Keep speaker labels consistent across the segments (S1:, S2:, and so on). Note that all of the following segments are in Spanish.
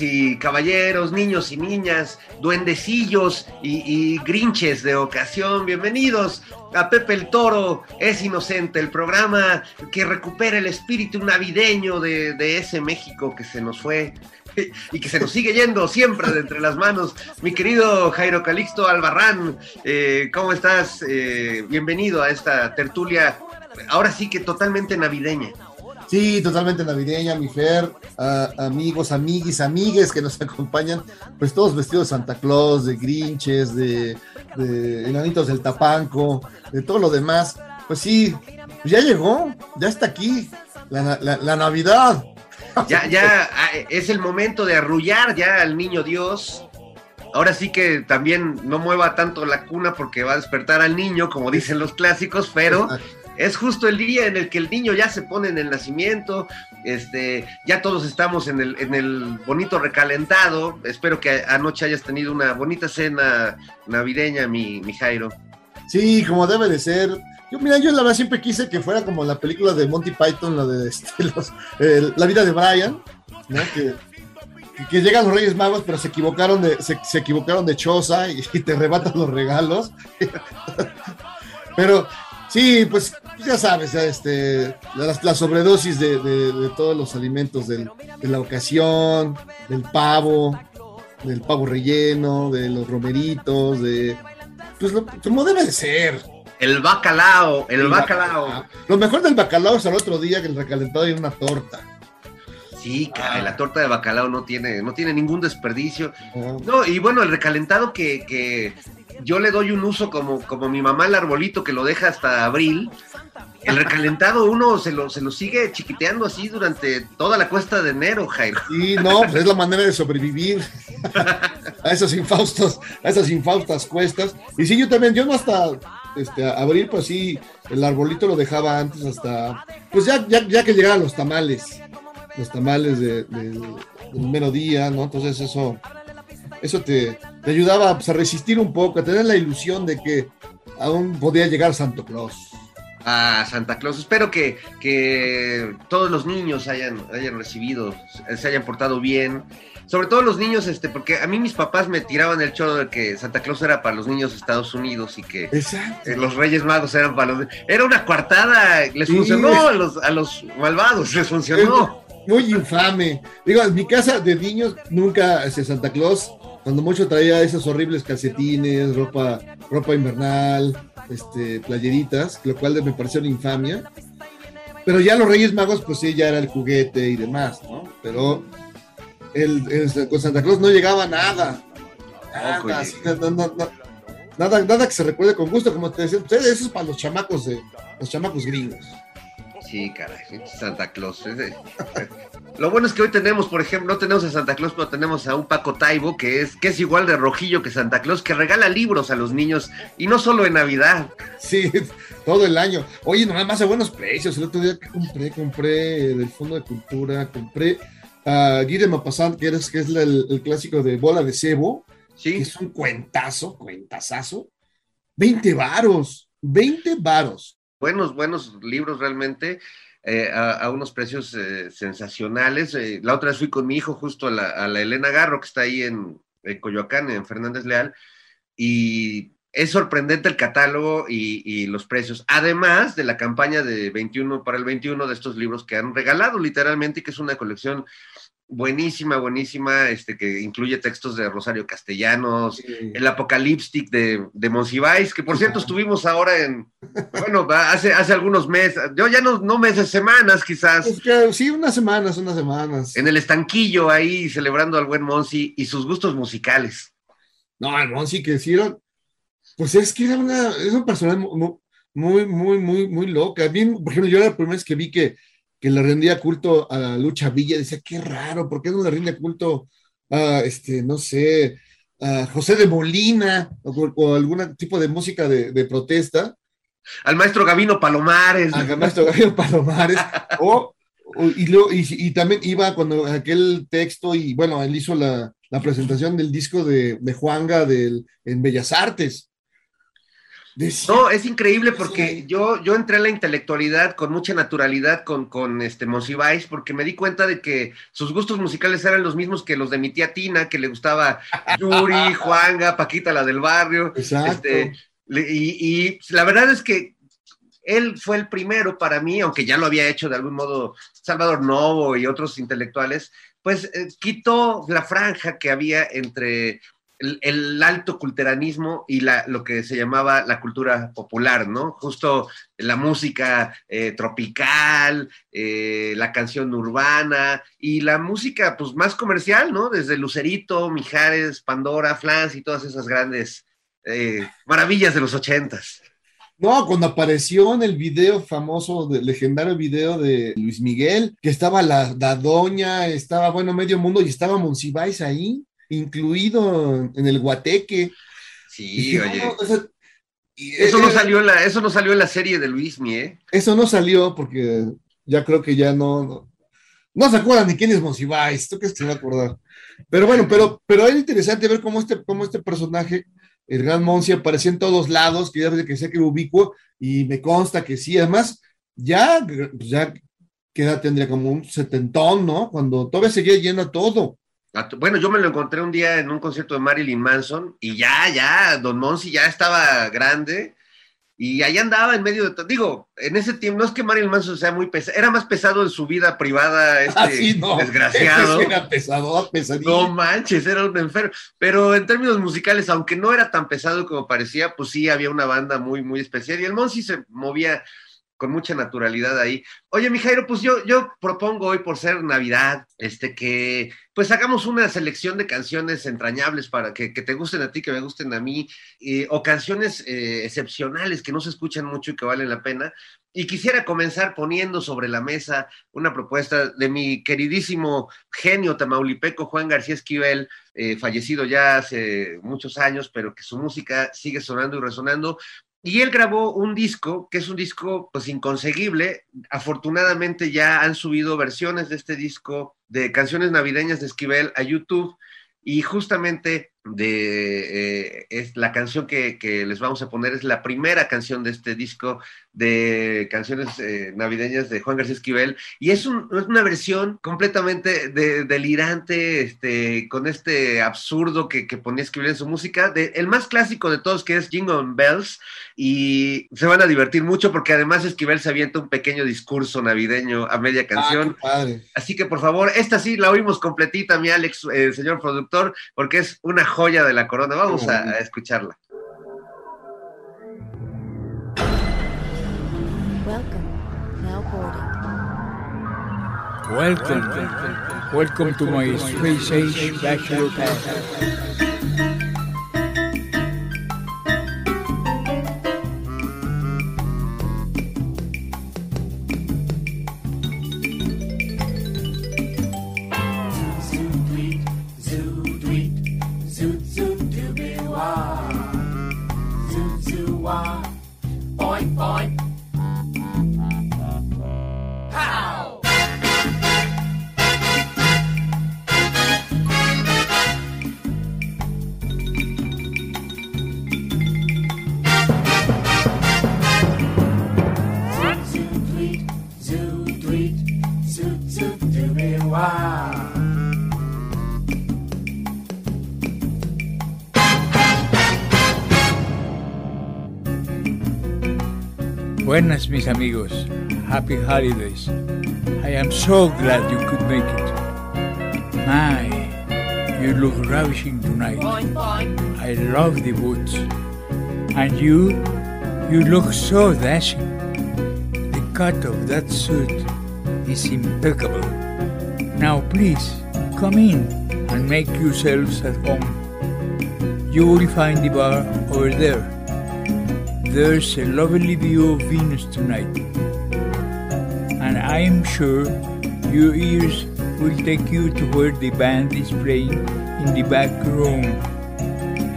S1: Y caballeros, niños y niñas, duendecillos y, grinches de ocasión, bienvenidos a Pepe el Toro es Inocente, el programa que recupera el espíritu navideño de, ese México que se nos fue y que se nos sigue yendo siempre de entre las manos. Mi querido Jairo Calixto Albarrán, eh, ¿cómo estás? Eh, bienvenido a esta tertulia, ahora sí que totalmente navideña.
S2: Sí, totalmente navideña, mi Fer, amigos, amiguis, amigues que nos acompañan, pues todos vestidos de Santa Claus, de Grinches, de, enanitos del Tapanco, de todo lo demás. Pues sí, ya llegó, ya está aquí, la, Navidad.
S1: Ya, ya ah, es el momento de arrullar ya al niño Dios. Ahora sí que también no mueva tanto la cuna porque va a despertar al niño, como dicen los clásicos, pero es justo el día en el que el niño ya se pone en el nacimiento, este, ya todos estamos en el, en el bonito recalentado. Espero que anoche hayas tenido una bonita cena navideña, mi, mi Jairo.
S2: Sí, como debe de ser. Yo, mira, yo la verdad siempre quise que fuera como la película de Monty Python, la de este, La vida de Brian, que llegan los Reyes Magos, pero se equivocaron de, se, equivocaron de choza y, y, te arrebatan los regalos. pero Sí, pues ya sabes, este, la, sobredosis de, todos los alimentos de la ocasión, del pavo, del pavo relleno, de los romeritos, de pues lo, como debe de ser.
S1: El bacalao, el, bacalao.
S2: Lo mejor del bacalao es el otro día que el recalentado y una torta.
S1: Sí, caray, la torta de bacalao no tiene, no tiene ningún desperdicio. No, y bueno, el recalentado que, que yo le doy un uso como, como mi mamá el arbolito que lo deja hasta abril. El recalentado uno se lo, se lo sigue chiquiteando así durante toda la cuesta de enero, Jairo.
S2: Sí, no, pues es la manera de sobrevivir a esos a esas infaustas cuestas. Y sí, yo también, yo no hasta este, abril, pues sí, el arbolito lo dejaba antes hasta, pues ya, ya, ya que llegaban los tamales, los tamales de, del mero día, ¿no? Entonces eso, eso te, ayudaba pues, a resistir un poco, a tener la ilusión de que aún podía llegar Santo Claus.
S1: Ah, Santa Claus. Espero que, que todos los niños hayan, hayan recibido, se hayan portado bien. Sobre todo los niños, este, porque a mí mis papás me tiraban el choro de que Santa Claus era para los niños de Estados Unidos y que eh, los Reyes Magos eran para los... Era una coartada, les funcionó a los, a los malvados, les funcionó.
S2: muy infame. Digo, en mi casa de niños nunca ese Santa Claus cuando mucho traía esos horribles calcetines, ropa, ropa invernal, este, playeritas, lo cual me pareció una infamia. Pero ya los Reyes Magos, pues sí, ya era el juguete y demás, ¿no? Pero el, con Santa Claus no llegaba nada. Nada, nada, que se recuerde con gusto, como te decía, eso es para los chamacos de los chamacos gringos.
S1: Sí, caray, Santa Claus. Lo bueno es que hoy tenemos, por ejemplo, no tenemos a Santa Claus, pero tenemos a un Paco Taibo que es, que es igual de rojillo que Santa Claus, que regala libros a los niños y no solo en Navidad.
S2: Sí, todo el año. Oye, nada más a buenos precios. El otro día que compré, compré del Fondo de Cultura, compré a Guy Mapasant, que, que es el, clásico de Bola de Cebo. Sí. Que es un cuentazo, cuentazazo. 20 varos, 20 varos
S1: buenos, buenos libros realmente. Eh, a, unos precios eh, sensacionales. Eh, la otra vez fui con mi hijo justo a la, Elena Garro, que está ahí en, Coyoacán, en Fernández Leal, y es sorprendente el catálogo y, los precios, además de la campaña de 21 para el 21 de estos libros que han regalado literalmente, que es una colección buenísima, buenísima, este, que incluye textos de Rosario Castellanos, el Apocalipsis de, de Monsiváis, que por cierto estuvimos ahora en, bueno, hace, hace algunos meses, yo ya no, no meses, semanas quizás.
S2: sí, unas semanas, unas semamas.
S1: En el estanquillo ahí celebrando al buen Monsi y sus gustos musicales.
S2: No, el Monsi que hicieron, pues es que era una, es un personaje muy, muy, muy, muy, muy loca. A mí, por ejemplo, yo la primera vez que vi que que le rendía culto a Lucha Villa, decía, qué raro, ¿por qué no le rinde culto a, este, no sé, a José de Molina o, algún tipo de música de, protesta?
S1: Al maestro Gavino Palomares.
S2: Al maestro Gavino Palomares. o, y, y, también iba cuando aquel texto, y bueno, él hizo la, presentación del disco de, de Juanga del, en Bellas Artes.
S1: No, es increíble porque yo, yo entré en la intelectualidad con mucha naturalidad con, con este Monsiváis, porque me di cuenta de que sus gustos musicales eran los mismos que los de mi tía Tina, que le gustaba Yuri, Juanga, Paquita la del barrio.
S2: Exacto. Este,
S1: y, y la verdad es que él fue el primero para mí, aunque ya lo había hecho de algún modo Salvador Novo y otros intelectuales, pues eh, quitó la franja que había entre el, alto culteranismo y la, lo que se llamaba la cultura popular, ¿no? Justo la música eh, tropical, eh, la canción urbana y la música pues más comercial, ¿no? Desde Lucerito, Mijares, Pandora, Flans y todas esas grandes eh, maravillas de los ochentas.
S2: No, cuando apareció en el video famoso, el legendario video de Luis Miguel, que estaba la, la doña, estaba, bueno, medio mundo y estaba Monsiváis ahí incluido en el guateque.
S1: Sí, oye. eso, no salió en la, eso no salió en la serie de Luismi, ¿eh?
S2: Eso no salió porque ya creo que ya no, no, se acuerdan ni quién es Monsiváis, ¿tú que se va a acordar? Pero bueno, pero, pero es interesante ver cómo este, cómo este personaje, el gran Monsi, aparecía en todos lados, que ya desde que sé que ubicuo, y me consta que sí, además, ya, ya, ¿qué edad tendría? Como un setentón, ¿no? Cuando todavía seguía lleno todo.
S1: Bueno, yo me lo encontré un día en un concierto de Marilyn Manson y ya, ya, Don Monsi ya estaba grande y ahí andaba en medio de Digo, en ese tiempo, no es que Marilyn Manson sea muy pesado, era más pesado en su vida privada, este desgraciado.
S2: Era pesado,
S1: No manches, era un enfermo. Pero en términos musicales, aunque no era tan pesado como parecía, pues sí había una banda muy, muy especial y el Monsi se movía con mucha naturalidad ahí. Oye, mi Jairo, pues yo, yo propongo hoy por ser Navidad, este, que pues hagamos una selección de canciones entrañables para que, te gusten a ti, que me gusten a mí, o canciones eh, excepcionales que no se escuchan mucho y que valen la pena. Y quisiera comenzar poniendo sobre la mesa una propuesta de mi queridísimo genio tamaulipeco Juan García Esquivel, eh, fallecido ya hace muchos años, pero que su música sigue sonando y resonando. Y él grabó un disco, que es un disco pues inconseguible. Afortunadamente ya han subido versiones de este disco de canciones navideñas de Esquivel a YouTube y justamente de eh, es la canción que, les vamos a poner es la primera canción de este disco de canciones eh, navideñas de Juan García Esquivel y es, una versión completamente delirante este, con este absurdo que, ponía Esquivel en su música de, el más clásico de todos que es Jingle Bells y se van a divertir mucho porque además Esquivel se avienta un pequeño discurso navideño a media ah, canción así que por favor esta sí la oímos completita mi Alex eh, señor productor porque es una joya de la corona. Vamos a, a escucharla. Welcome. Now boarding.
S3: Welcome. Welcome to my space age bachelor pad. Buenas, mis amigos. Happy holidays. I am so glad you could make it. My, you look ravishing tonight. I love the boots. And you, you look so dashing. The cut of that suit is impeccable. Now please, come in and make yourselves at home. You will find the bar over there. There's a lovely view of Venus tonight. And I am sure your ears will take you to where the band is playing in the back room.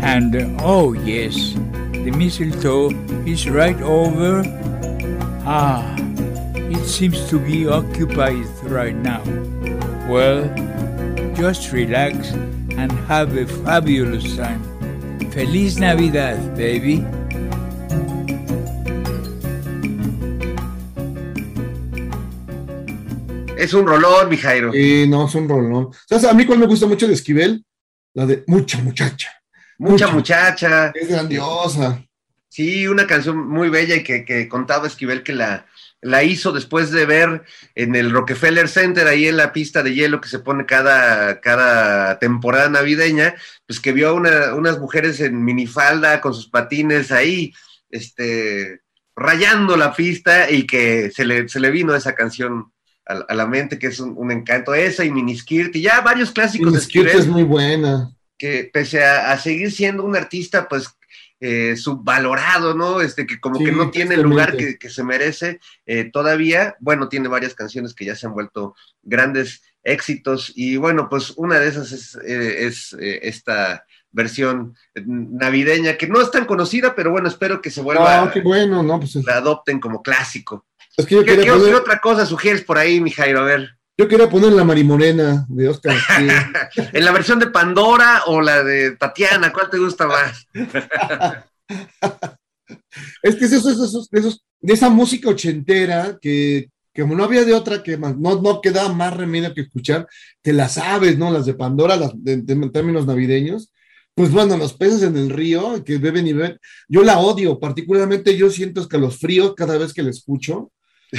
S3: And oh, yes, the mistletoe is right over. Ah, it seems to be occupied right now. Well, just relax and have a fabulous time. Feliz Navidad, baby.
S1: Es un rolón, mi Jairo.
S2: Sí, no, es un rolón. ¿Sabes? A mí cuál me gusta mucho de Esquivel, la de Mucha Muchacha.
S1: Mucha muchacha.
S2: Es grandiosa.
S1: Sí, una canción muy bella y que, que contaba Esquivel que la, la hizo después de ver en el Rockefeller Center, ahí en la pista de hielo que se pone cada, cada temporada navideña, pues que vio una, unas mujeres en minifalda con sus patines ahí, este, rayando la pista y que se le, se le vino esa canción a, a la mente, que es un, un, encanto, esa y Miniskirt, y ya varios clásicos
S2: Miniskirt de es muy buena.
S1: Que pese a, a seguir siendo un artista, pues eh, subvalorado, ¿no? Este, que como sí, que no tiene el lugar que, que, se merece eh, todavía. Bueno, tiene varias canciones que ya se han vuelto grandes éxitos y bueno, pues una de esas es, eh, es esta versión navideña que no es tan conocida, pero bueno, espero que se vuelva.
S2: Ah, qué bueno, ¿no? Pues
S1: la adopten como clásico. Es que yo ¿Qué, ¿qué, poner... otra cosa sugieres por ahí, mi Jairo? A ver.
S2: Yo quería poner la Marimorena de Oscar.
S1: ¿En la versión de Pandora o la de Tatiana? ¿Cuál te gusta más?
S2: es que es eso, eso, eso, de esa música ochentera que, que, como no había de otra que más, no, no quedaba más remedio que escuchar, te las sabes, ¿no? Las de Pandora, las de, términos navideños. Pues bueno, los peces en el río que beben y beben, yo la odio, particularmente yo siento escalofríos cada vez que la escucho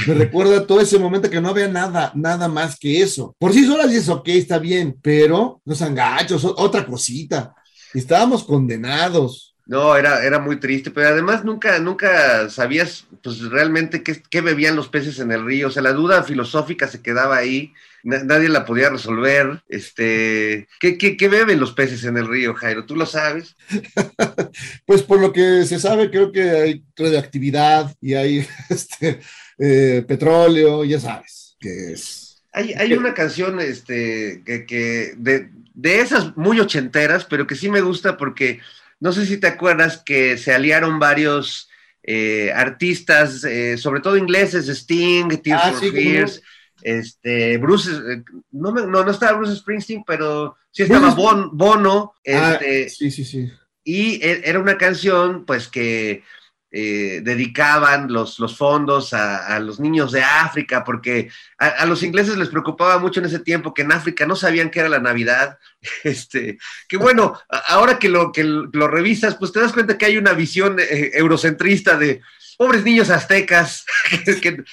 S2: me recuerda todo ese momento que no había nada, nada más que eso. Por sí solas dices, ok, está bien, pero los angachos, otra cosita. Estábamos condenados.
S1: No, era, era muy triste, pero además nunca, nunca sabías pues realmente qué, qué bebían los peces en el río. O sea, la duda filosófica se quedaba ahí, nadie la podía resolver. Este, ¿qué, qué, qué beben los peces en el río, Jairo? ¿Tú lo sabes?
S2: pues por lo que se sabe, creo que hay radioactividad y hay este, eh, petróleo, ya sabes, que es.
S1: Hay, hay una canción este, que, que de, de, esas muy ochenteras, pero que sí me gusta porque no sé si te acuerdas que se aliaron varios eh, artistas, eh, sobre todo ingleses, Sting, Tears ah, for sí, Fears, este, Bruce, no, no, no, estaba Bruce Springsteen, pero sí estaba bon, Bono. Este,
S2: ah, sí, sí, sí.
S1: Y e, era una canción, pues, que eh, dedicaban los, los fondos a, los niños de África, porque a, los ingleses les preocupaba mucho en ese tiempo que en África no sabían qué era la Navidad. Este, que bueno, ahora que lo, que lo revisas, pues te das cuenta que hay una visión eh, eurocentrista de pobres niños aztecas, que, que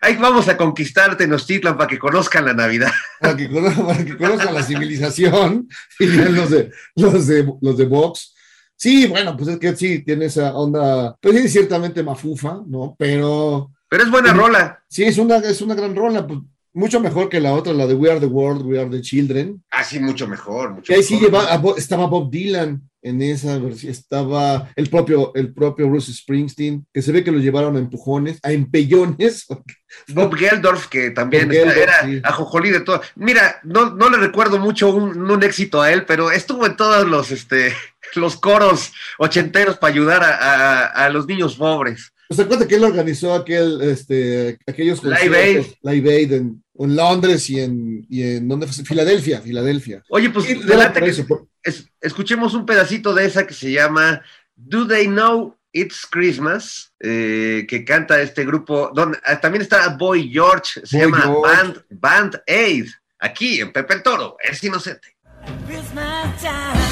S1: ahí vamos a conquistar Tenochtitlan para que conozcan la Navidad.
S2: Para que, para que conozcan la civilización, y los de, los de, los de Vox. Sí, bueno, pues es que sí, tiene esa onda, pues sí, ciertamente mafufa, ¿no? Pero...
S1: Pero es buena rola.
S2: Sí, es una, es una gran rola, pues mucho mejor que la otra, la de We Are the World, We Are the Children.
S1: Ah, sí, mucho mejor. Mucho
S2: ahí sí lleva, estaba Bob Dylan en esa versión, estaba el propio, el propio Bruce Springsteen, que se ve que lo llevaron a empujones, a empellones.
S1: Bob Geldorf, que también Bob Geldorf, era sí. ajojolí de todo. Mira, no, no le recuerdo mucho un, un, éxito a él, pero estuvo en todos los, este, los coros ochenteros para ayudar a, a, a los niños pobres.
S2: ¿Se acuerda que él organizó aquel, este, aquellos
S1: Live Aid,
S2: Live Aid en, en, Londres y en, y en ¿dónde fue? Filadelfia, Filadelfia.
S1: Oye, pues delante que eso, por... es, escuchemos un pedacito de esa que se llama Do They Know It's Christmas, eh, que canta este grupo, donde ah, también está Boy George, se Boy llama George. Band, Band Aid, aquí en Pepe el Toro, es inocente. Christmas time.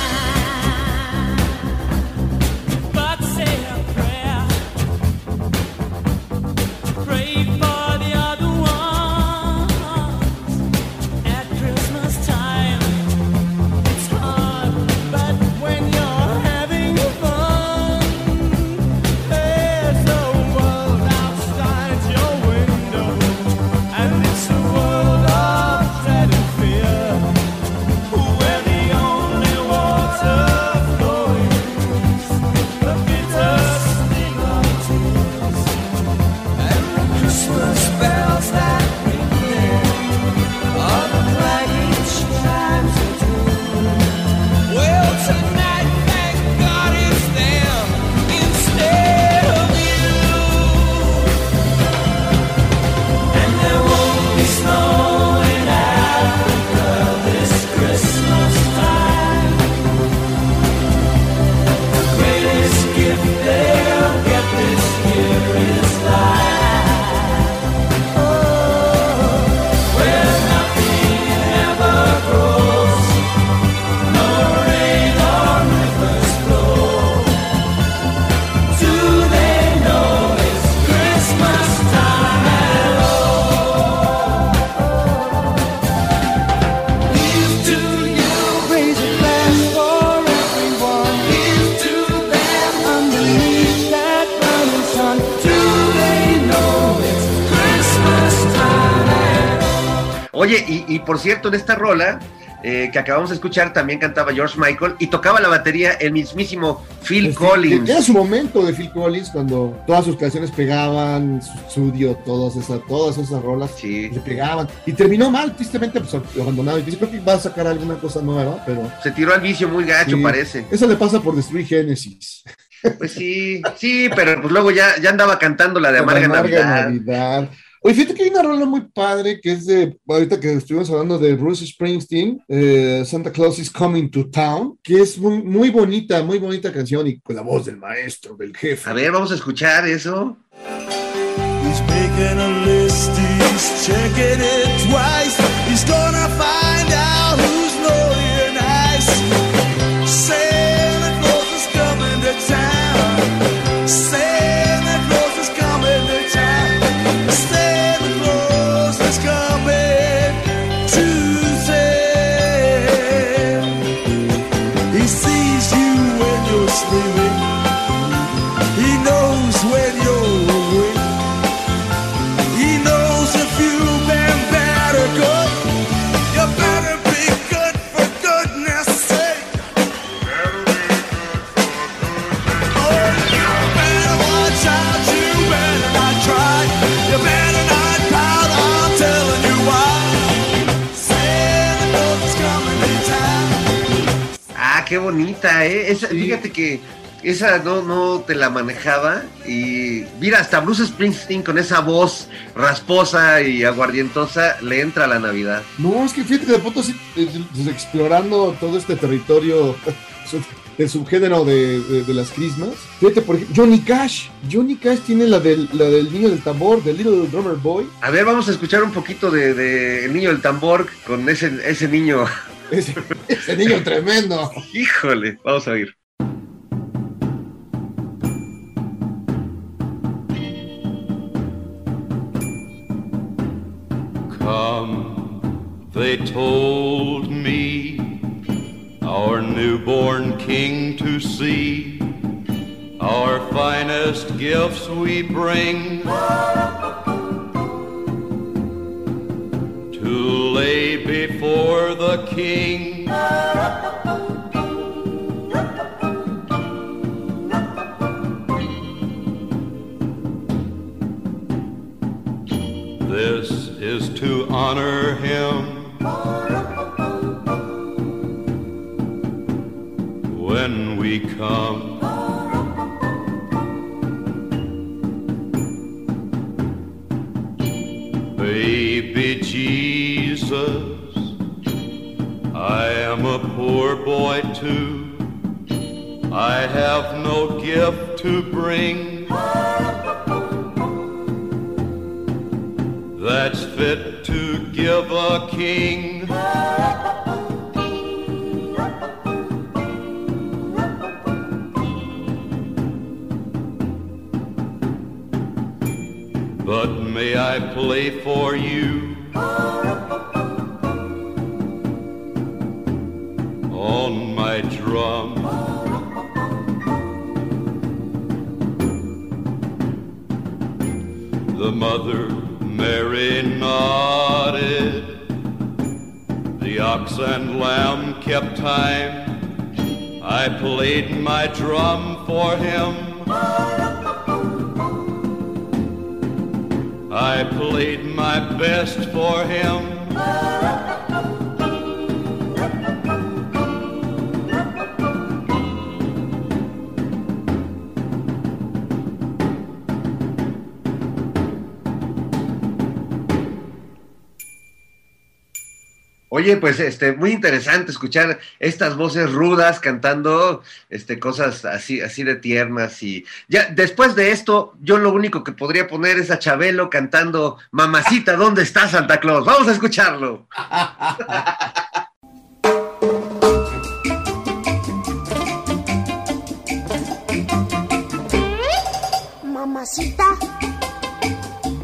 S1: Por cierto, en esta rola eh, que acabamos de escuchar también cantaba George Michael y tocaba la batería el mismísimo Phil
S2: Es-
S1: Collins.
S2: Era su momento de Phil Collins cuando todas sus canciones pegaban, su estudio, todas esas, todas esas rolas
S1: Sí,
S2: le pegaban. Y terminó mal, tristemente pues, abandonado. Y dice, creo que va a sacar alguna cosa nueva, pero
S1: se tiró al vicio muy gacho,
S2: Sí.
S1: parece.
S2: eso le pasa por destruir Genesis.
S1: Pues sí, sí, pero pues luego ya, ya andaba cantando la de Amarga,
S2: Amarga
S1: Navidad.
S2: Navidad. Oye, fíjate que hay una rola muy padre que es de, ahorita que estuvimos hablando de Bruce Springsteen, eh, Santa Claus is Coming to Town, que es muy, muy bonita, muy bonita canción y con la voz del maestro, del jefe.
S1: A ver, vamos a escuchar eso.
S4: He's making a list, he's checking it twice.
S1: Esa no, no te la manejaba y mira, hasta Bruce Springsteen con esa voz rasposa y aguardientosa le entra a la Navidad.
S2: No, es que fíjate de pronto sí, eh, explorando todo este territorio del subgénero de, de- de las crismas. Fíjate, por ejemplo, Johnny Cash. Johnny Cash tiene la del, la del niño del tambor, del Little Drummer Boy.
S1: A ver, vamos a escuchar un poquito de, de El Niño del Tambor con ese, ese niño.
S2: Ese, ese niño tremendo.
S1: Híjole, vamos a oír.
S5: They told me, our newborn king to see. Our finest gifts we bring to lay before the king. This is to honor him when we come. Baby Jesus, I am a poor boy too. I have no gift to bring
S1: Oye, pues este, muy interesante escuchar estas voces rudas cantando este, cosas así, así de tiernas. Y ya después de esto, yo lo único que podría poner es a Chabelo cantando Mamacita, ¿dónde está Santa Claus? Vamos a escucharlo.
S6: Mamacita,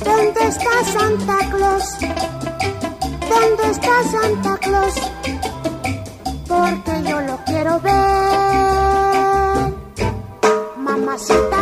S6: ¿dónde está Santa Claus? ¿Dónde está Santa Claus? Porque yo lo quiero ver. Mamacita,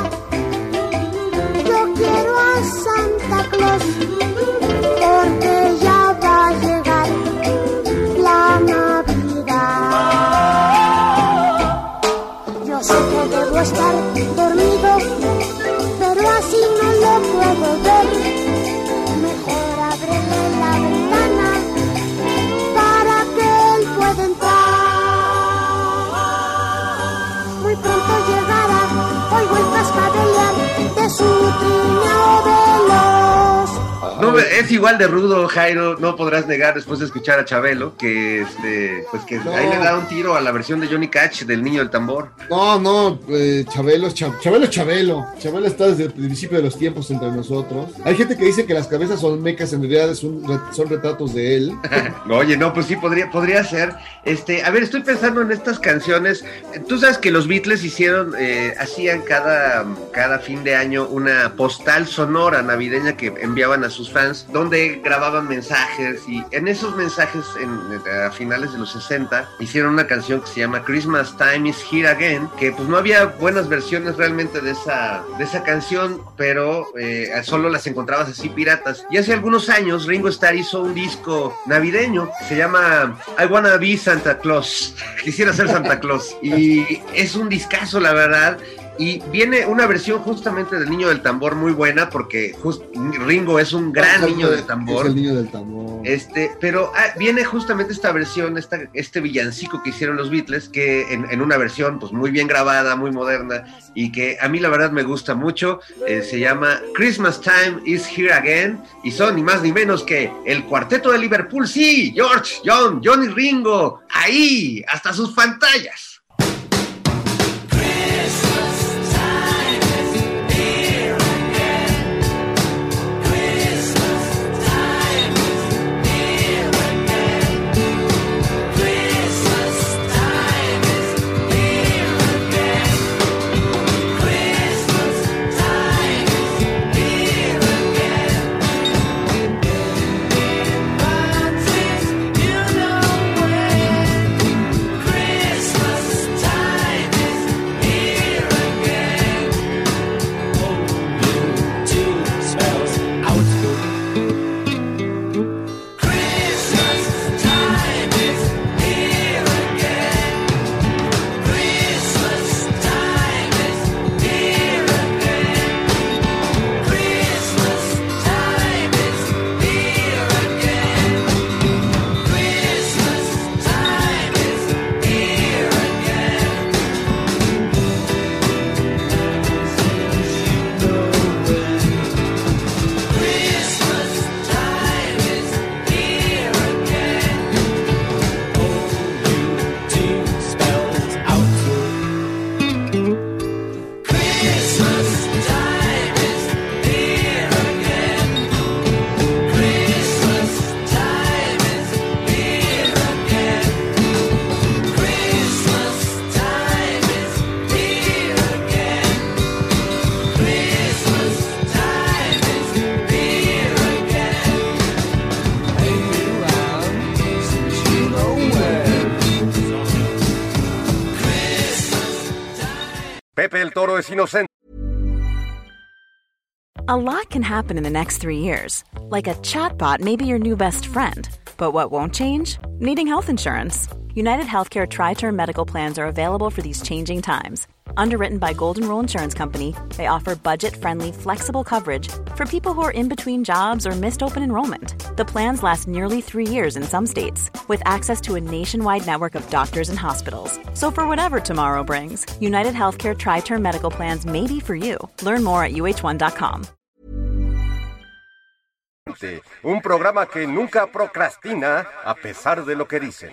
S1: No, es igual de rudo, Jairo, no podrás negar después de escuchar a Chabelo, que este, pues que
S2: No.
S1: ahí le da un tiro a la versión de Johnny Cash del niño del tambor.
S2: No, no, eh, Chabelo, Chabelo Chabelo. Chabelo está desde el principio de los tiempos entre nosotros. Hay gente que dice que las cabezas son mecas, en realidad re- son retratos de él.
S1: Oye, no, pues sí, podría, podría ser. Este, a ver, estoy pensando en estas canciones. Tú sabes que los Beatles hicieron, eh, hacían cada, cada fin de año una postal sonora navideña que enviaban a sus fans, donde grababan mensajes y en esos mensajes, en, a finales de los 60, hicieron una canción que se llama Christmas Time is Here Again, que pues no había buenas versiones realmente de esa, de esa canción, pero eh, solo las encontrabas así piratas. Y hace algunos años Ringo Starr hizo un disco navideño, se llama I Wanna Be Santa Claus, quisiera ser Santa Claus, y es un discazo la verdad. Y viene una versión justamente del niño del tambor muy buena porque just- Ringo es un gran niño del tambor.
S2: Es el niño del tambor.
S1: Este, pero ah, viene justamente esta versión, esta, este villancico que hicieron los Beatles, que en, en una versión pues muy bien grabada, muy moderna, y que a mí la verdad me gusta mucho. eh, se llama Christmas Time is Here Again, y son ni más ni menos que el cuarteto de Liverpool, sí, George, John, John y Ringo, ahí, hasta sus pantallas.
S7: Es inocente.
S8: A lot can happen in the next three years. Like a chatbot may be your new best friend. But what won't change? Needing health insurance. United Healthcare Tri Term Medical Plans are available for these changing times. Underwritten by Golden Rule Insurance Company, they offer budget friendly, flexible coverage for people who are in between jobs or missed open enrollment. The plans last nearly three years in some states, with access to a nationwide network of doctors and hospitals. So, for whatever tomorrow brings, United Healthcare Tri Term Medical Plans may be for you. Learn more at uh1.com.
S7: Un programa que nunca procrastina a pesar de lo que dicen.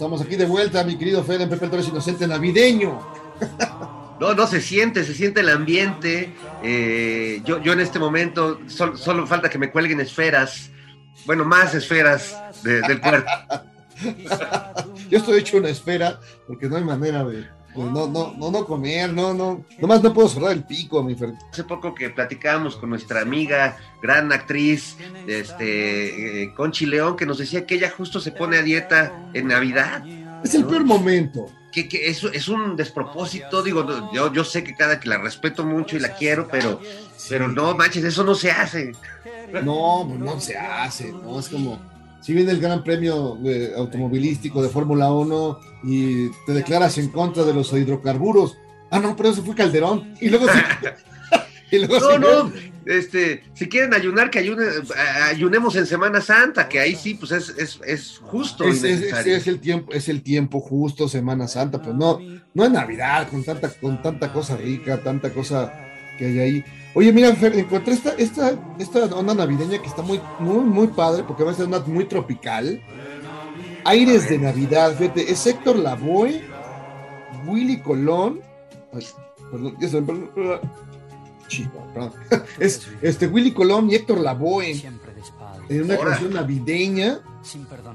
S2: Estamos aquí de vuelta, mi querido Fede en Pepe Torres Inocente navideño.
S1: No, no se siente, se siente el ambiente. Eh, yo, yo en este momento sol- solo falta que me cuelguen esferas, bueno, más esferas de- del puerto.
S2: Yo estoy hecho una espera porque no hay manera de no, no, no, no comer, no, no. Nomás no puedo cerrar el pico, mi Fer.
S1: Hace poco que platicábamos con nuestra amiga, gran actriz, este, eh, Conchi León, que nos decía que ella justo se pone a dieta en Navidad.
S2: Es el peor momento.
S1: Que, que es, es un despropósito, digo, yo, yo sé que cada que la respeto mucho y la quiero, pero, pero no manches, eso no se hace.
S2: No, pues no se hace, ¿no? Es como, si viene el Gran Premio eh, Automovilístico de Fórmula 1 y te declaras en contra de los hidrocarburos. Ah, no, pero eso fue Calderón. Y luego sí. y luego
S1: No, no, este, si quieren ayunar, que ayune- ayunemos en Semana Santa, que ahí sí, pues es, es, es justo.
S2: Es, es- el tiempo, es el tiempo justo, Semana Santa, pero no, no es Navidad, con tanta, con tanta cosa rica, tanta cosa que hay ahí. Oye, mira, Fer, encontré esta, esta, esta onda navideña que está muy, muy, muy padre, porque va a ser una muy tropical. Aires de Navidad, fíjate, es Héctor Lavoe, Willy Colón, ay, perdón, ya se me- perdón, chico, perdón. es este Willy Colón y Héctor Lavoe en una canción navideña.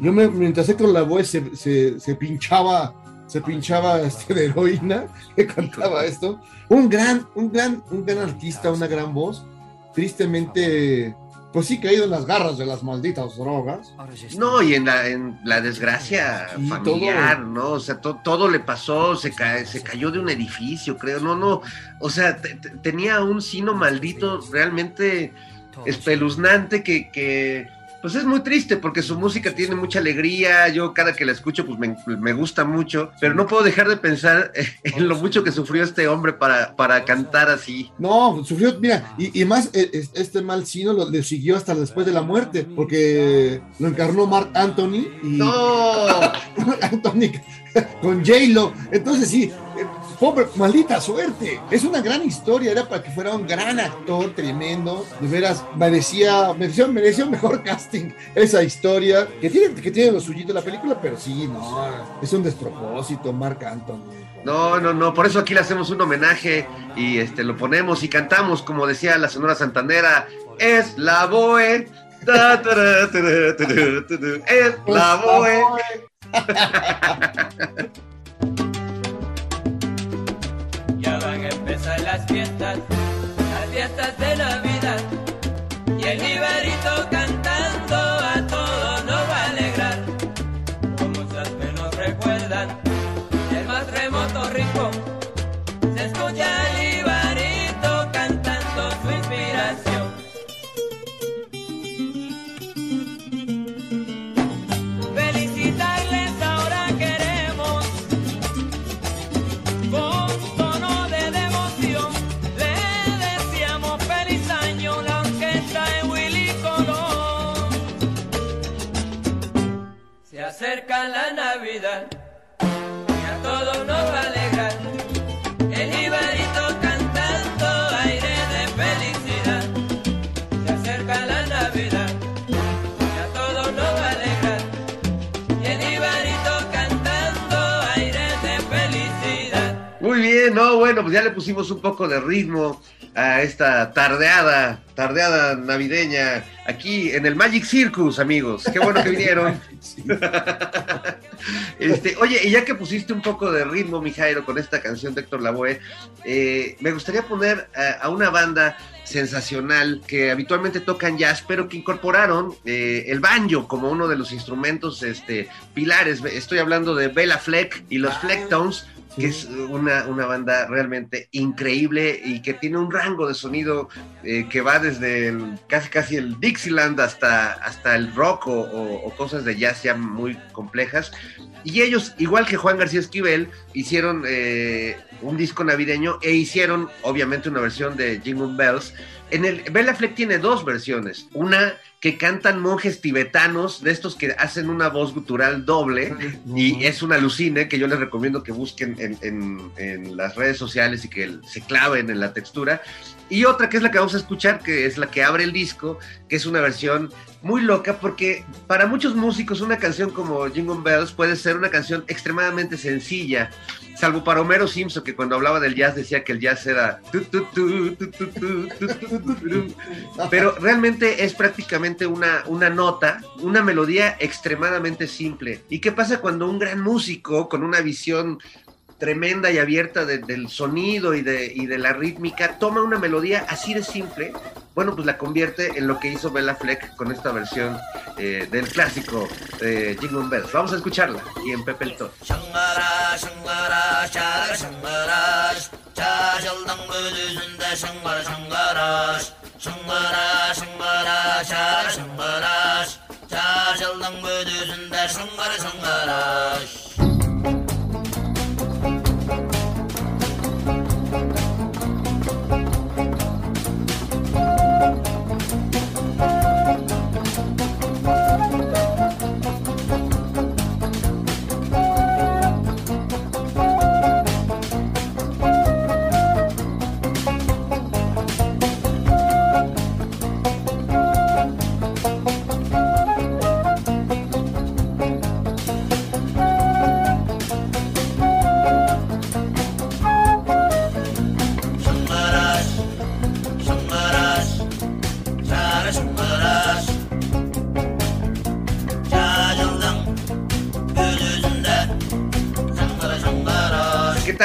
S2: Yo me, mientras Héctor Lavoe se, se, se pinchaba, se pinchaba este, de heroína, que cantaba esto. Un gran, un gran, un gran artista, una gran voz. Tristemente, pues sí caído en las garras de las malditas drogas.
S1: No, y en la, en la desgracia
S2: Sí,
S1: familiar, ¿no? O sea, to- todo le pasó, se, ca- se cayó de un edificio, creo, no, no, o sea, te- te- tenía un sino maldito realmente espeluznante que, que, pues es muy triste porque su música tiene mucha alegría, yo cada que la escucho pues me, me gusta mucho, pero no puedo dejar de pensar en lo mucho que sufrió este hombre para, para cantar así.
S2: No, sufrió, mira, y, y más es- este mal sino lo, le siguió hasta después de la muerte, porque lo encarnó Mark Anthony y
S1: ¡No!
S2: Anthony con J-Lo. Entonces sí, pobre, maldita suerte. Es una gran historia, era para que fuera un gran actor tremendo. De veras, merecía, merecía, merecía un mejor casting esa historia, que tiene, que tiene lo suyito la película, pero sí, no, es un despropósito, Mark Anthony.
S1: No, no, no, por eso aquí le hacemos un homenaje y este lo ponemos y cantamos, como decía la Sonora Santanera, es la Boe. ta, Es la Boe.
S9: Empezar las fiestas, las fiestas de
S1: bueno, pues ya le pusimos un poco de ritmo a esta tardeada, tardeada navideña aquí en el Magic Circus, amigos. Qué bueno que vinieron. Este, oye, y ya que pusiste un poco de ritmo, mi Jairo, con esta canción de Héctor Lavoe, eh, me gustaría poner a, a una banda sensacional que habitualmente tocan jazz, pero que incorporaron eh, el banjo como uno de los instrumentos este, pilares. Estoy hablando de Bella Fleck y los Flecktones, que es una, una banda realmente increíble y que tiene un rango de sonido eh, que va desde el- casi casi el Dixieland hasta, hasta el rock o, o- o cosas de jazz ya muy complejas. Y ellos, igual que Juan García Esquivel, hicieron eh, un disco navideño e hicieron obviamente una versión de Jingle Bells. En el Bella Fleck tiene dos versiones. Una que cantan monjes tibetanos, de estos que hacen una voz gutural doble, y es una alucine que yo les recomiendo que busquen en, en- en las redes sociales y que se claven en la textura. Y otra que es la que vamos a escuchar, que es la que abre el disco, que es una versión muy loca, porque para muchos músicos una canción como Jingle Bells puede ser una canción extremadamente sencilla, salvo para Homero Simpson, que cuando hablaba del jazz decía que el jazz era... Pero realmente es prácticamente una, una nota, una melodía extremadamente simple. ¿Y qué pasa cuando un gran músico con una visión tremenda y abierta de- del sonido y de, y de la rítmica toma una melodía así de simple? Bueno, pues la convierte en lo que hizo Bella Fleck con esta versión eh, del clásico eh, Jingle Bells. Vamos a escucharla y en Pepe el Toro.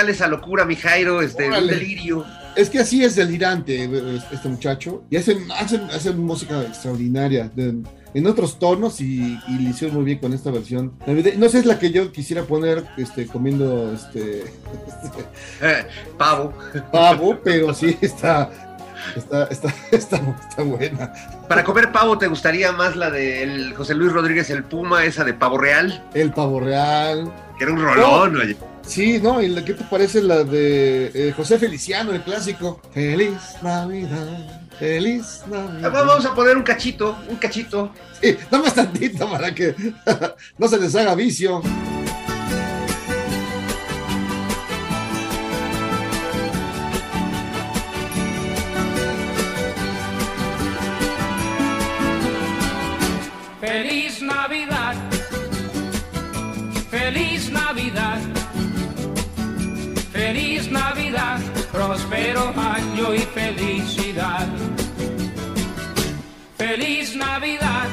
S1: Tal esa locura, mi Jairo? Este, un delirio.
S2: Es que así es delirante eh, este muchacho. Y hacen, hacen, hacen música extraordinaria. de- en otros tonos y, y le hicieron muy bien con esta versión. No sé, es la que yo quisiera poner este, comiendo este,
S1: Eh, pavo.
S2: pavo, pero sí está, está, está, está, está buena.
S1: Para comer pavo, ¿te gustaría más la de el José Luis Rodríguez el Puma, esa de pavo real?
S2: El pavo real.
S1: Que era un rolón, oye.
S2: Sí, ¿no? ¿Y la- qué te parece la de eh, José Feliciano, el clásico? Feliz Navidad, feliz Navidad.
S1: Ah, Vamos a poner un cachito, un cachito.
S2: Sí, nada más tantito para que no se les haga vicio.
S10: Próspero año y felicidad. Feliz Navidad,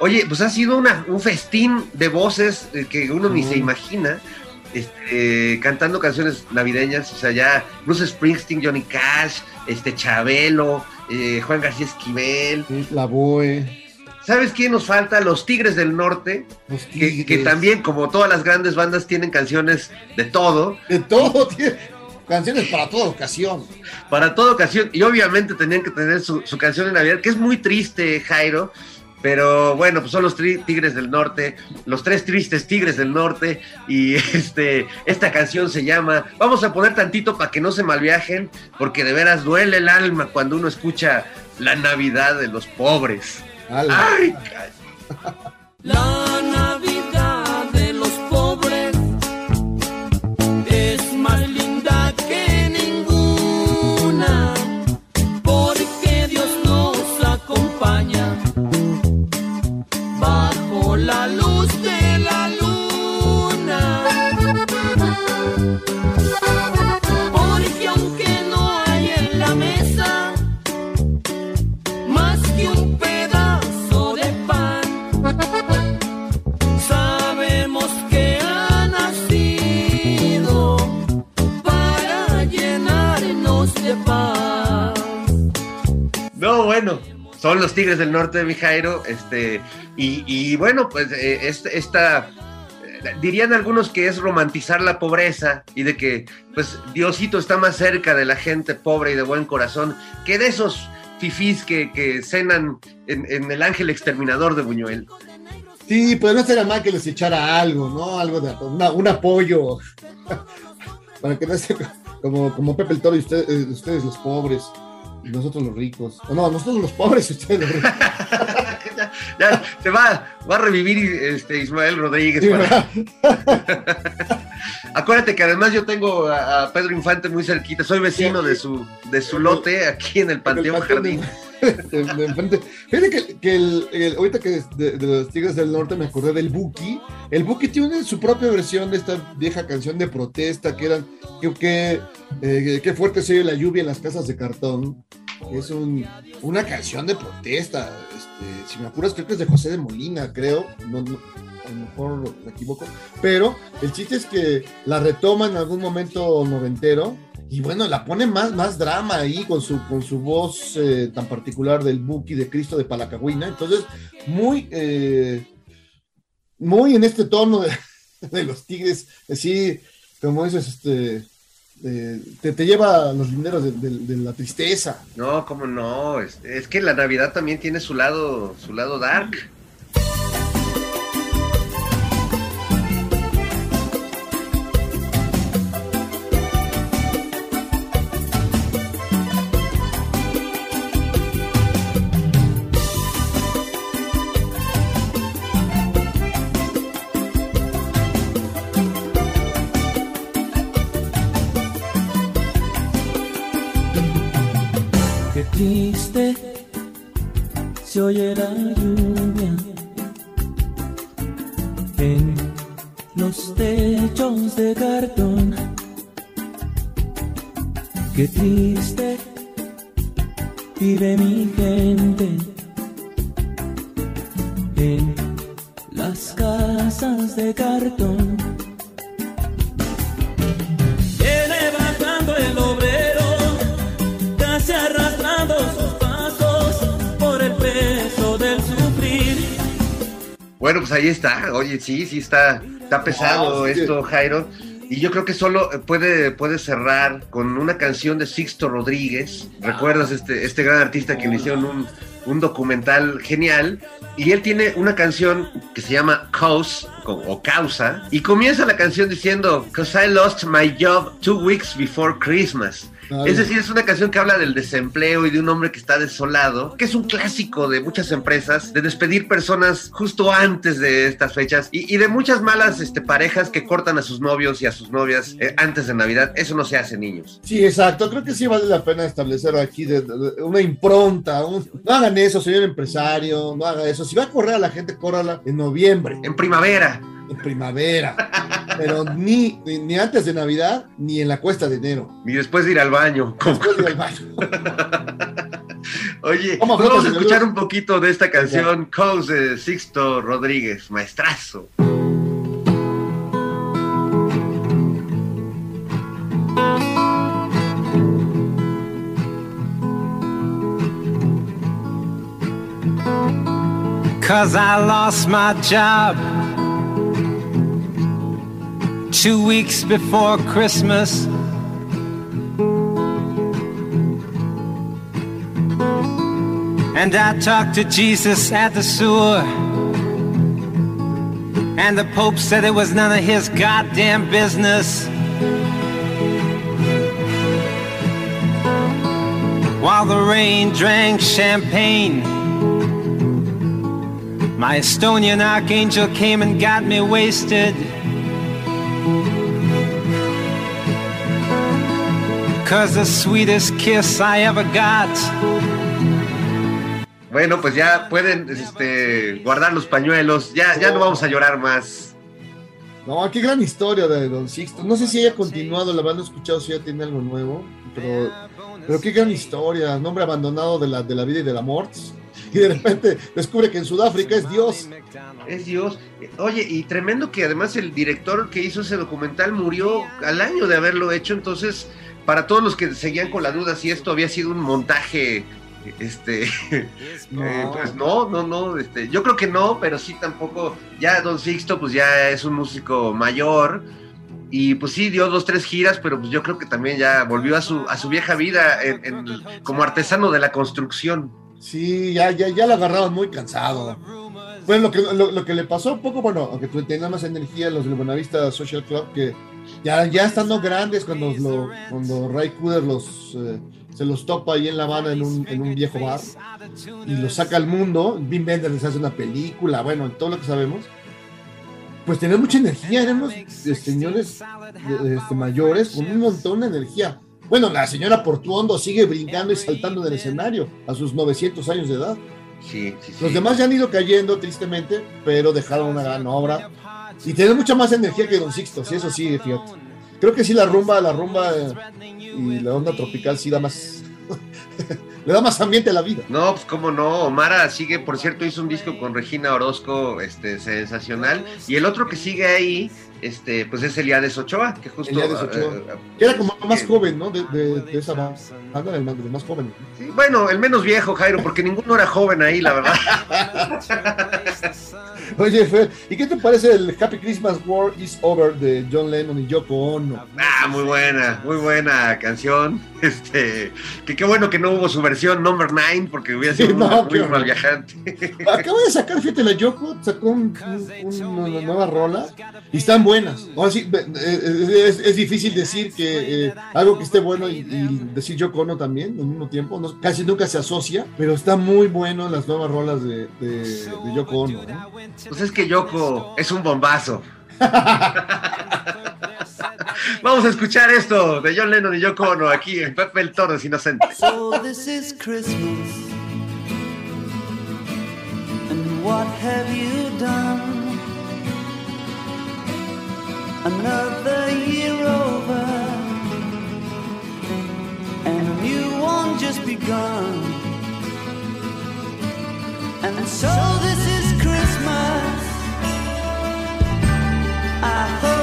S1: Oye, pues ha sido una- un festín de voces eh, que uno ni se imagina. este, cantando canciones navideñas, o sea, ya Bruce Springsteen, Johnny Cash, este Chabelo, eh, Juan García Esquivel.
S2: La Boe.
S1: ¿Sabes quién nos falta? Los Tigres del Norte, que, que también, como todas las grandes bandas, tienen canciones de todo.
S2: De todo, tiene canciones para toda ocasión.
S1: Para toda ocasión, y obviamente tenían que tener su, su canción de Navidad, que es muy triste, Jairo. Pero bueno, pues son los Tigres del Norte, los tres tristes Tigres del Norte, y este, esta canción se llama, vamos a poner tantito para que no se malviajen, porque de veras duele el alma cuando uno escucha la Navidad de los pobres. Ay,
S4: La Navidad los
S1: Tigres del Norte mi Jairo, este, y, bueno, pues eh, es- esta, eh, dirían algunos que es romantizar la pobreza y de que, pues, Diosito está más cerca de la gente pobre y de buen corazón que de esos fifís que, que cenan en, el ángel exterminador de Buñuel.
S2: Sí, pero no sería mal que les echara algo, ¿no? Algo de un apoyo. Para que no sea como, como Pepe el Toro y eh, ustedes los pobres nosotros los ricos. O no, nosotros los pobres y ustedes los ricos.
S1: Ya, se va, va a revivir este, Ismael Rodríguez. Para- Acuérdate que además yo tengo a, a Pedro Infante muy cerquita, soy vecino de su, de su lote aquí en el Panteón Jardín.
S2: de- de enfrente. Fíjate que, que el, el- ahorita que de, los Tigres del Norte me acordé del Buki. El Buki tiene su propia versión de esta vieja canción de protesta que eran que, que, eh, qué fuerte se oye la lluvia en las casas de cartón. Es un- una canción de protesta. Este, si me apuras, creo que es de José de Molina, creo. No, a lo mejor me equivoco. Pero el chiste es que la retoma en algún momento noventero. Y bueno, la pone más, más drama ahí con su, con su voz eh, tan particular del Buki de Cristo de Palacagüina. Entonces, muy, eh, muy en este tono de, de los tigres, así como dices, este, eh, te, te lleva los linderos de, de- de la tristeza.
S1: No, cómo no, es, es que la Navidad también tiene su lado, su lado dark. Está. Oye, sí, sí está, está pesado
S2: Wow,
S1: esto, Jairo. Y yo creo que solo puede, puede cerrar con una canción de Sixto Rodríguez. ¿Recuerdas este, este gran artista que le hicieron un, un documental genial? Y él tiene una canción que se llama Cause o Causa. Y comienza la canción diciendo, Cause I lost my job two weeks before Christmas.
S2: Ay.
S1: Es decir, es una canción que habla del desempleo y de un hombre que está desolado, que es un clásico de muchas empresas, de despedir personas justo antes de estas fechas y, y de muchas malas este, parejas que cortan a sus novios y a sus novias eh, antes de Navidad. Eso no se hace, niños.
S2: Sí, exacto. Creo que sí vale la pena establecer aquí de- de- de una impronta. un- no hagan eso, señor empresario. No haga eso. Si va a correr a la gente, córrala en noviembre.
S1: En primavera.
S2: En primavera. Pero ni, ni, ni antes de Navidad, ni en la cuesta de enero.
S1: Y después de ir al baño.
S2: Después de ir al baño.
S1: Oye,
S2: Vamos,
S1: a escuchar un poquito de esta canción, Cause de Sixto Rodríguez, maestrazo.
S11: Cause I lost my job two weeks before Christmas. And I talked to Jesus at the sewer. And the Pope said it was none of his goddamn business. While the rain drank champagne. My Estonian archangel came and got me wasted. Cause the sweetest kiss I ever got.
S1: Bueno, pues ya pueden este, guardar los pañuelos, ya, ya no vamos a llorar más.
S2: No, qué gran historia de Don Sixto. No sé si haya continuado, la habrán escuchado si ya tiene algo nuevo, pero, pero qué gran historia. Un hombre abandonado de la, de la vida y de la muerte. Y de repente descubre que en Sudáfrica es Dios.
S1: Es Dios. Oye, y tremendo que además el director que hizo ese documental murió al año de haberlo hecho, entonces para todos los que seguían con la duda si esto había sido un montaje Este,
S2: No.
S1: eh, pues no, no, no, este, yo creo que no, pero sí tampoco, ya Don Sixto pues ya es un músico mayor y pues sí dio dos, tres giras, pero pues yo creo que también ya volvió a su, a su vieja vida como artesano de la construcción.
S2: Sí, ya, ya, ya lo agarraban muy cansado. Bueno, lo que, lo, lo que le pasó un poco, bueno, aunque tú tenía más energía los del Buenavista Social Club, que ya, ya estando grandes, cuando, cuando Ray Cooder los, eh, se los topa ahí en La Habana en un, en un viejo bar y los saca al mundo, Vin Bender les hace una película, bueno, todo lo que sabemos, pues tenían mucha energía, eran unos eh, señores eh, este, mayores con un montón de energía. Bueno, la señora Portuondo sigue brincando y saltando del escenario a sus 900 años de edad.
S1: Sí, sí, sí.
S2: Los demás ya han ido cayendo tristemente, pero dejaron una gran obra y tienen mucha más energía que Don Sixto, sí, eso sí, fíjate. Creo que sí la rumba, la rumba eh, y la onda tropical sí da más, le da más ambiente a la vida.
S1: No, pues cómo no, Omara sigue, por cierto, hizo un disco con Regina Orozco, este, sensacional, y el otro que sigue ahí, este, pues es Eliades Ochoa, que justo...
S2: Eliades Ochoa.
S1: eh,
S2: Que era como más
S1: que-
S2: joven, ¿no? De, de- de esa banda, el más, el más joven.
S1: Sí, bueno, el menos viejo, Jairo, porque ninguno era joven ahí, la verdad.
S2: Oye, Fer, ¿y qué te parece el Happy Christmas War is Over de John Lennon y Yoko Ono?
S1: Ah, muy buena, muy buena canción. Este, que qué bueno que no hubo su versión number 9, porque hubiera sido
S2: Sí,
S1: muy,
S2: no,
S1: mal viajante.
S2: Acaba de sacar, fíjate, la Yoko sacó un- un- una nueva rola y están buenas. Ahora sí, eh, es, es difícil decir que eh, algo que esté bueno y, y decir Yoko Ono también al mismo tiempo. no- casi nunca se asocia, pero está muy bueno las nuevas rolas de, de, de Yoko Ono. ¿no?
S1: Pues es que Yoko es un bombazo. Vamos a escuchar esto de John Lennon y Yoko Ono aquí en Pepe el Toro es Inocente.
S4: So this is Christmas. And what have you done? Another year over. And a new one just begun. And so this is Christmas. I hope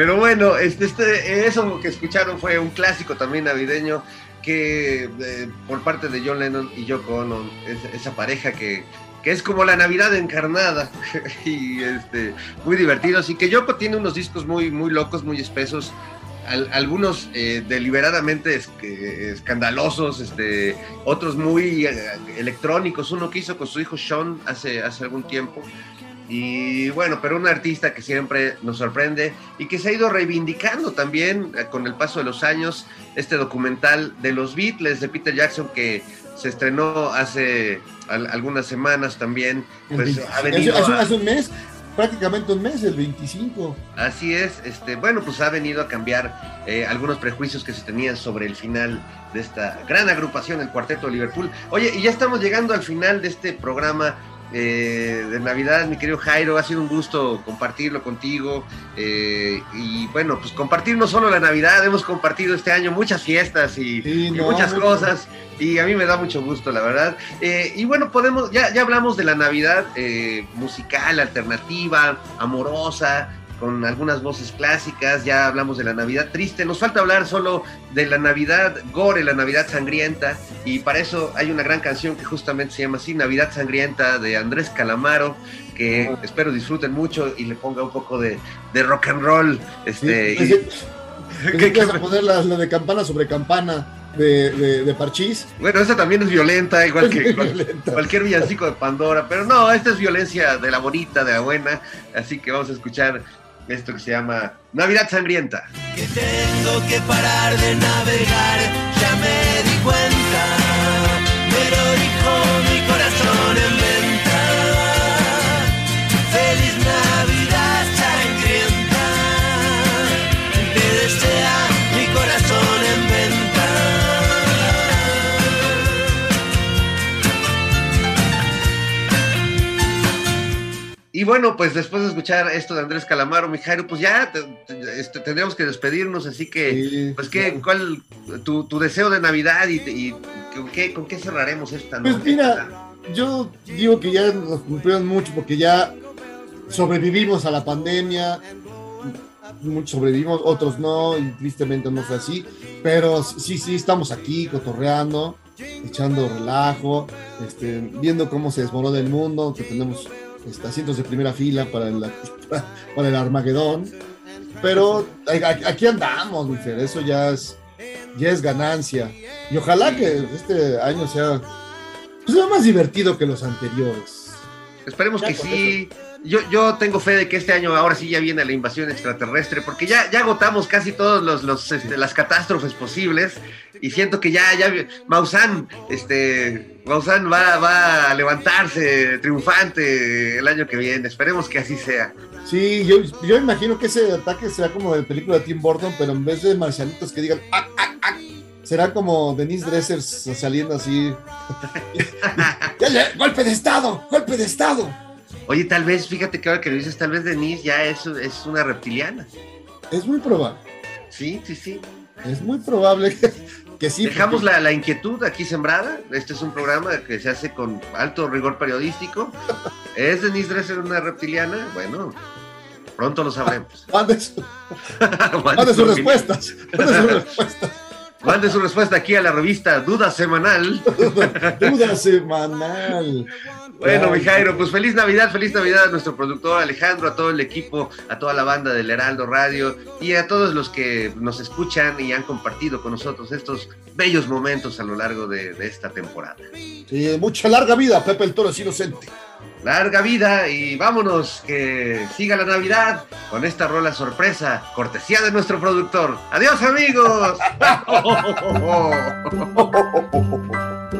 S1: Pero bueno, este, este, eso que escucharon fue un clásico también navideño que eh, por parte de John Lennon y Yoko Ono, es- esa pareja que, que es como la Navidad encarnada. Y este, muy divertidos y que Yoko tiene unos discos muy, muy locos, muy espesos. al- algunos eh, deliberadamente es- que- escandalosos, este, otros muy eh, electrónicos, uno que hizo con su hijo Sean hace, hace algún tiempo, y bueno, pero un artista que siempre nos sorprende y que se ha ido reivindicando también eh, con el paso de los años. Este documental de los Beatles de Peter Jackson que se estrenó hace al- algunas semanas también, pues
S2: 25.
S1: ha venido
S2: hace un mes, prácticamente un mes, el 25.
S1: Así es, este, bueno, pues ha venido a cambiar eh, algunos prejuicios que se tenían sobre el final de esta gran agrupación, el Cuarteto de Liverpool. Oye, y ya estamos llegando al final de este programa eh, de Navidad, mi querido Jairo, ha sido un gusto compartirlo contigo. eh, y bueno, pues compartir no solo la Navidad, hemos compartido este año muchas fiestas y,
S2: Sí,
S1: y
S2: no,
S1: muchas cosas. Y a mí me da mucho gusto, la verdad. Eh, y bueno, podemos, ya, ya hablamos de la Navidad eh, musical, alternativa, amorosa, con algunas voces clásicas, ya hablamos de la Navidad triste, nos falta hablar solo de la Navidad gore, la Navidad sangrienta, y para eso hay una gran canción que justamente se llama así, Navidad sangrienta, de Andrés Calamaro, que espero disfruten mucho y le ponga un poco de, de rock and roll. Este,
S2: Sí,
S1: y-
S2: pensé- pensé que ibas a poner la, la de campana sobre campana de, de, de Parchís.
S1: Bueno, esa también es violenta, igual
S2: Es
S1: que
S2: violenta.
S1: cualquier villancico de Pandora, pero no, esta es violencia de la bonita, de la buena, así que vamos a escuchar esto que se llama Navidad Sangrienta.
S4: que tengo que parar de navegar, ya me di cuenta, me lo dijo mi corazón en venta.
S1: Y bueno, pues después de escuchar esto de Andrés Calamaro, mi Jairo, pues ya te- te- este, tendríamos que despedirnos, así que,
S2: Sí,
S1: pues, ¿qué, ¿cuál tu, tu deseo de Navidad y, y con, qué, con qué cerraremos esta
S2: Pues
S1: noche?
S2: mira, yo digo que ya nos cumplieron mucho porque ya sobrevivimos a la pandemia, muchos sobrevivimos, otros no, y tristemente no fue así, pero sí, sí, estamos aquí cotorreando, echando relajo, este, viendo cómo se desmorona el mundo, que tenemos este, asientos de primera fila para el, para el Armagedón, pero aquí andamos, mi Fer, eso ya es, ya es ganancia, y ojalá que este año sea, pues, sea más divertido que los anteriores.
S1: Esperemos que sí. Yo, yo tengo fe de que este año ahora sí ya viene la invasión extraterrestre, porque ya, ya agotamos casi todas los, los, este, las catástrofes posibles y siento que ya, ya Maussan, este, Maussan va, va a levantarse triunfante el año que viene. Esperemos que así sea.
S2: Sí, yo, yo imagino que ese ataque será como de película de Tim Burton, pero en vez de marcianitos que digan "Ah, ah, ah", será como Denise Dresser saliendo así. ¡Golpe de Estado! ¡Golpe de Estado!
S1: Oye, tal vez, fíjate que ahora que lo dices, tal vez Denise ya es, es una reptiliana.
S2: Es muy probable.
S1: Sí, sí, sí.
S2: Es muy probable que, que sí.
S1: Dejamos
S2: porque-
S1: la, la inquietud aquí sembrada. Este es un programa que se hace con alto rigor periodístico. ¿Es Denise Dresser una reptiliana? Bueno, pronto lo sabremos.
S2: Mande, su-
S1: Mande
S2: sus respuestas. Mande sus respuestas.
S1: Mande su respuesta aquí a la revista Duda Semanal.
S2: Duda semanal.
S1: Bueno, mi Jairo, pues feliz Navidad, feliz Navidad a nuestro productor Alejandro, a todo el equipo, a toda la banda del Heraldo Radio y a todos los que nos escuchan y han compartido con nosotros estos bellos momentos a lo largo de, de esta temporada.
S2: Sí, mucha larga vida, Pepe el Toro es inocente.
S1: Larga vida y vámonos, que siga la Navidad con esta rola sorpresa, cortesía de nuestro productor. Adiós amigos.